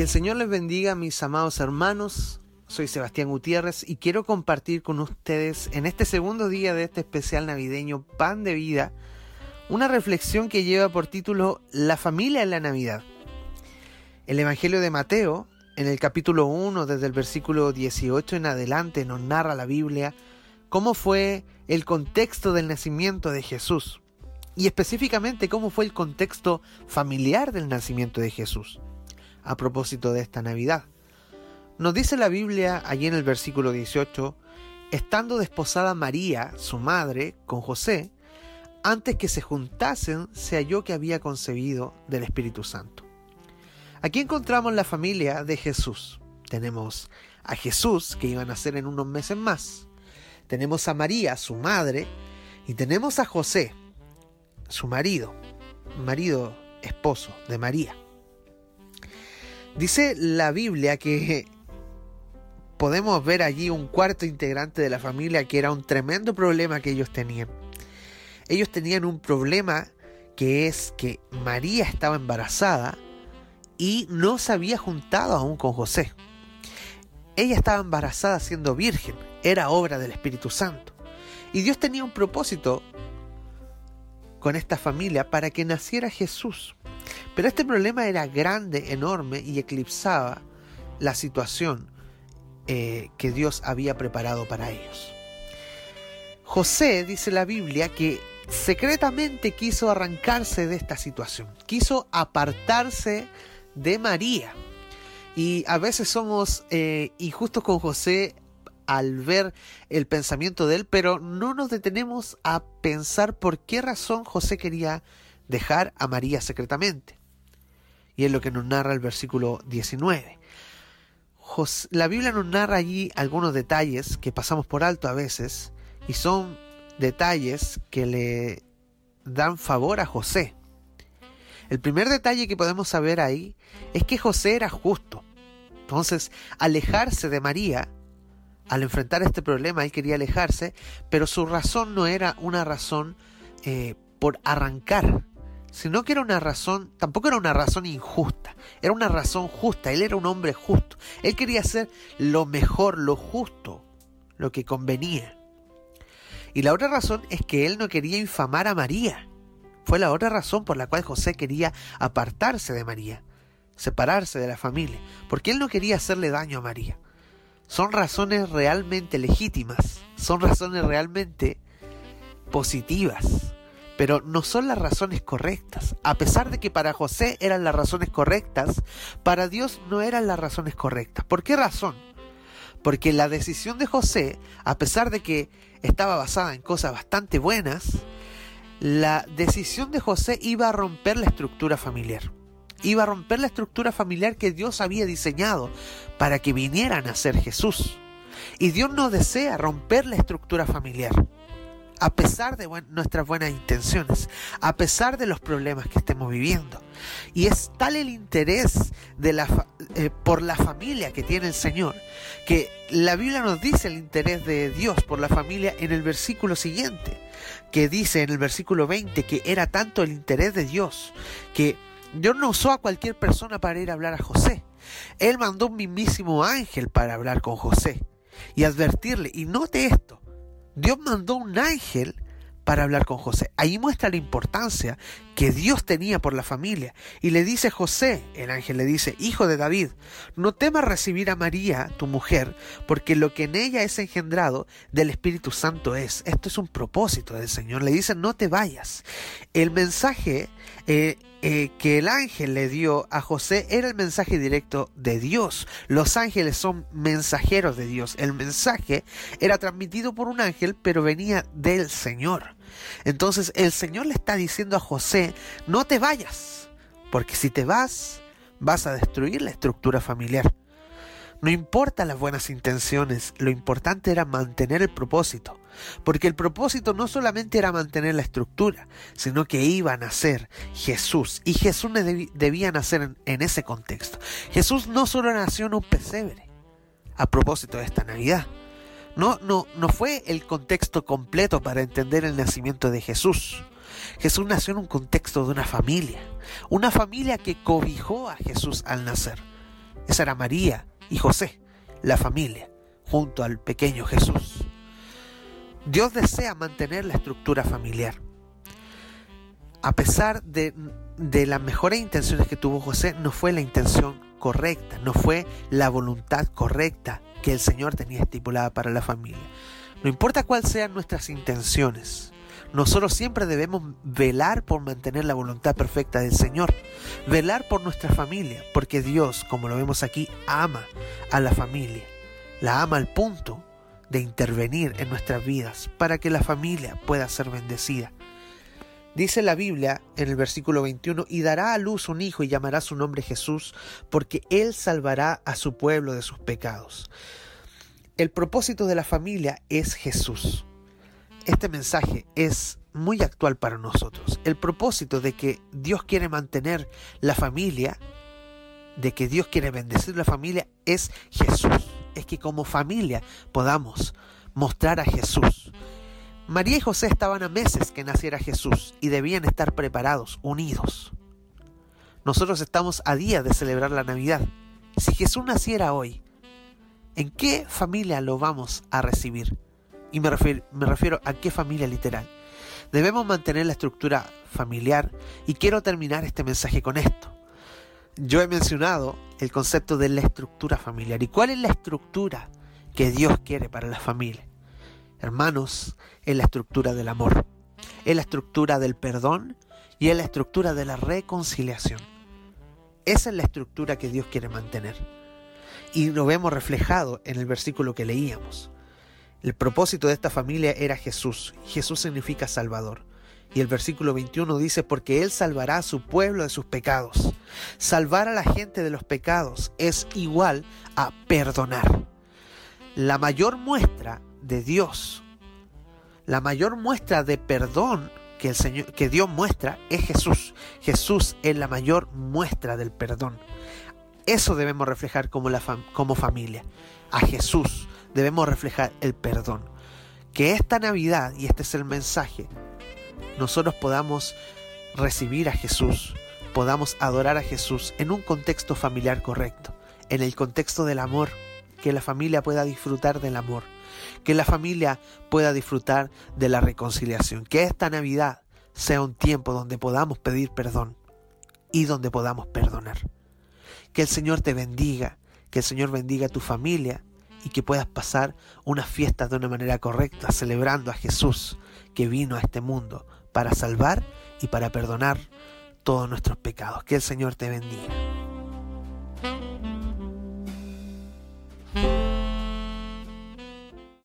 Que el Señor les bendiga, mis amados hermanos. Soy Sebastián Gutiérrez y quiero compartir con ustedes en este segundo día de este especial navideño Pan de Vida una reflexión que lleva por título La familia en la Navidad. El Evangelio de Mateo, en el capítulo 1, desde el versículo 18 en adelante, nos narra la Biblia cómo fue el contexto del nacimiento de Jesús y específicamente cómo fue el contexto familiar del nacimiento de Jesús a propósito de esta Navidad. Nos dice la Biblia allí en el versículo 18, estando desposada María, su madre, con José, antes que se juntasen, se halló que había concebido del Espíritu Santo. Aquí encontramos la familia de Jesús. Tenemos a Jesús, que iba a nacer en unos meses más. Tenemos a María, su madre, y tenemos a José, su marido, marido, esposo de María. Dice la Biblia que podemos ver allí un cuarto integrante de la familia que era un tremendo problema que ellos tenían. Ellos tenían un problema que es que María estaba embarazada y no se había juntado aún con José. Ella estaba embarazada siendo virgen, era obra del Espíritu Santo. Y Dios tenía un propósito con esta familia para que naciera Jesús. Pero este problema era grande, enorme y eclipsaba la situación eh, que Dios había preparado para ellos. José, dice la Biblia, que secretamente quiso arrancarse de esta situación, quiso apartarse de María. Y a veces somos eh, injustos con José al ver el pensamiento de él, pero no nos detenemos a pensar por qué razón José quería dejar a María secretamente. Y es lo que nos narra el versículo 19. la Biblia nos narra allí algunos detalles que pasamos por alto a veces y son detalles que le dan favor a José. El primer detalle que podemos saber ahí es que José era justo. Entonces, alejarse de María, al enfrentar este problema, él quería alejarse, pero su razón no era una razón eh, por arrancar sino que era una razón, tampoco era una razón injusta, era una razón justa, él era un hombre justo, él quería hacer lo mejor, lo justo, lo que convenía. Y la otra razón es que él no quería infamar a María. Fue la otra razón por la cual José quería apartarse de María, separarse de la familia, porque él no quería hacerle daño a María. Son razones realmente legítimas, son razones realmente positivas pero no son las razones correctas. A pesar de que para José eran las razones correctas, para Dios no eran las razones correctas. ¿Por qué razón? Porque la decisión de José, a pesar de que estaba basada en cosas bastante buenas, la decisión de José iba a romper la estructura familiar. Iba a romper la estructura familiar que Dios había diseñado para que vinieran a ser Jesús. Y Dios no desea romper la estructura familiar a pesar de nuestras buenas intenciones, a pesar de los problemas que estemos viviendo. Y es tal el interés de la, eh, por la familia que tiene el Señor, que la Biblia nos dice el interés de Dios por la familia en el versículo siguiente, que dice en el versículo 20 que era tanto el interés de Dios, que Dios no usó a cualquier persona para ir a hablar a José. Él mandó un mismísimo ángel para hablar con José y advertirle, y note esto, Dios mandó un ángel para hablar con José. Ahí muestra la importancia que Dios tenía por la familia. Y le dice José, el ángel le dice, hijo de David, no temas recibir a María, tu mujer, porque lo que en ella es engendrado del Espíritu Santo es. Esto es un propósito del Señor. Le dice, no te vayas. El mensaje eh, eh, que el ángel le dio a José era el mensaje directo de Dios. Los ángeles son mensajeros de Dios. El mensaje era transmitido por un ángel, pero venía del Señor. Entonces el Señor le está diciendo a José, no te vayas, porque si te vas, vas a destruir la estructura familiar. No importa las buenas intenciones, lo importante era mantener el propósito, porque el propósito no solamente era mantener la estructura, sino que iba a nacer Jesús, y Jesús debía nacer en, ese contexto. Jesús no solo nació en un pesebre, a propósito de esta Navidad, no, no, no fue el contexto completo para entender el nacimiento de Jesús. Jesús nació en un contexto de una familia, una familia que cobijó a Jesús al nacer. Esa era María y José, la familia, junto al pequeño Jesús. Dios desea mantener la estructura familiar. A pesar de, de las mejores intenciones que tuvo José, no fue la intención correcta, no fue la voluntad correcta que el Señor tenía estipulada para la familia. No importa cuáles sean nuestras intenciones, nosotros siempre debemos velar por mantener la voluntad perfecta del Señor, velar por nuestra familia, porque Dios, como lo vemos aquí, ama a la familia, la ama al punto de intervenir en nuestras vidas para que la familia pueda ser bendecida. Dice la Biblia en el versículo 21, y dará a luz un hijo y llamará su nombre Jesús, porque él salvará a su pueblo de sus pecados. El propósito de la familia es Jesús este mensaje es muy actual para nosotros. El propósito de que Dios quiere mantener la familia, de que Dios quiere bendecir la familia, es Jesús. Es que como familia podamos mostrar a Jesús. María y José estaban a meses que naciera Jesús y debían estar preparados, unidos. Nosotros estamos a día de celebrar la Navidad. Si Jesús naciera hoy, ¿en qué familia lo vamos a recibir? Y me refiero, a qué familia literal. Debemos mantener la estructura familiar y quiero terminar este mensaje con esto. Yo he mencionado el concepto de la estructura familiar. ¿Y cuál es la estructura que Dios quiere para la familia? Hermanos, es la estructura del amor, es la estructura del perdón y es la estructura de la reconciliación. Esa es la estructura que Dios quiere mantener. Y lo vemos reflejado en el versículo que leíamos. El propósito de esta familia era Jesús. Jesús significa Salvador. Y el versículo 21 dice, porque Él salvará a su pueblo de sus pecados. Salvar a la gente de los pecados es igual a perdonar. La mayor muestra de Dios, la mayor muestra de perdón que, el Señor, que Dios muestra es Jesús. Jesús es la mayor muestra del perdón. Eso debemos reflejar como, la como familia. A Jesús debemos reflejar el perdón. Que esta Navidad, y este es el mensaje, nosotros podamos recibir a Jesús, podamos adorar a Jesús en un contexto familiar correcto, en el contexto del amor, que la familia pueda disfrutar del amor, que la familia pueda disfrutar de la reconciliación, que esta Navidad sea un tiempo donde podamos pedir perdón y donde podamos perdonar. Que el Señor te bendiga, que el Señor bendiga a tu familia y que puedas pasar una fiesta de una manera correcta, celebrando a Jesús que vino a este mundo para salvar y para perdonar todos nuestros pecados. Que el Señor te bendiga.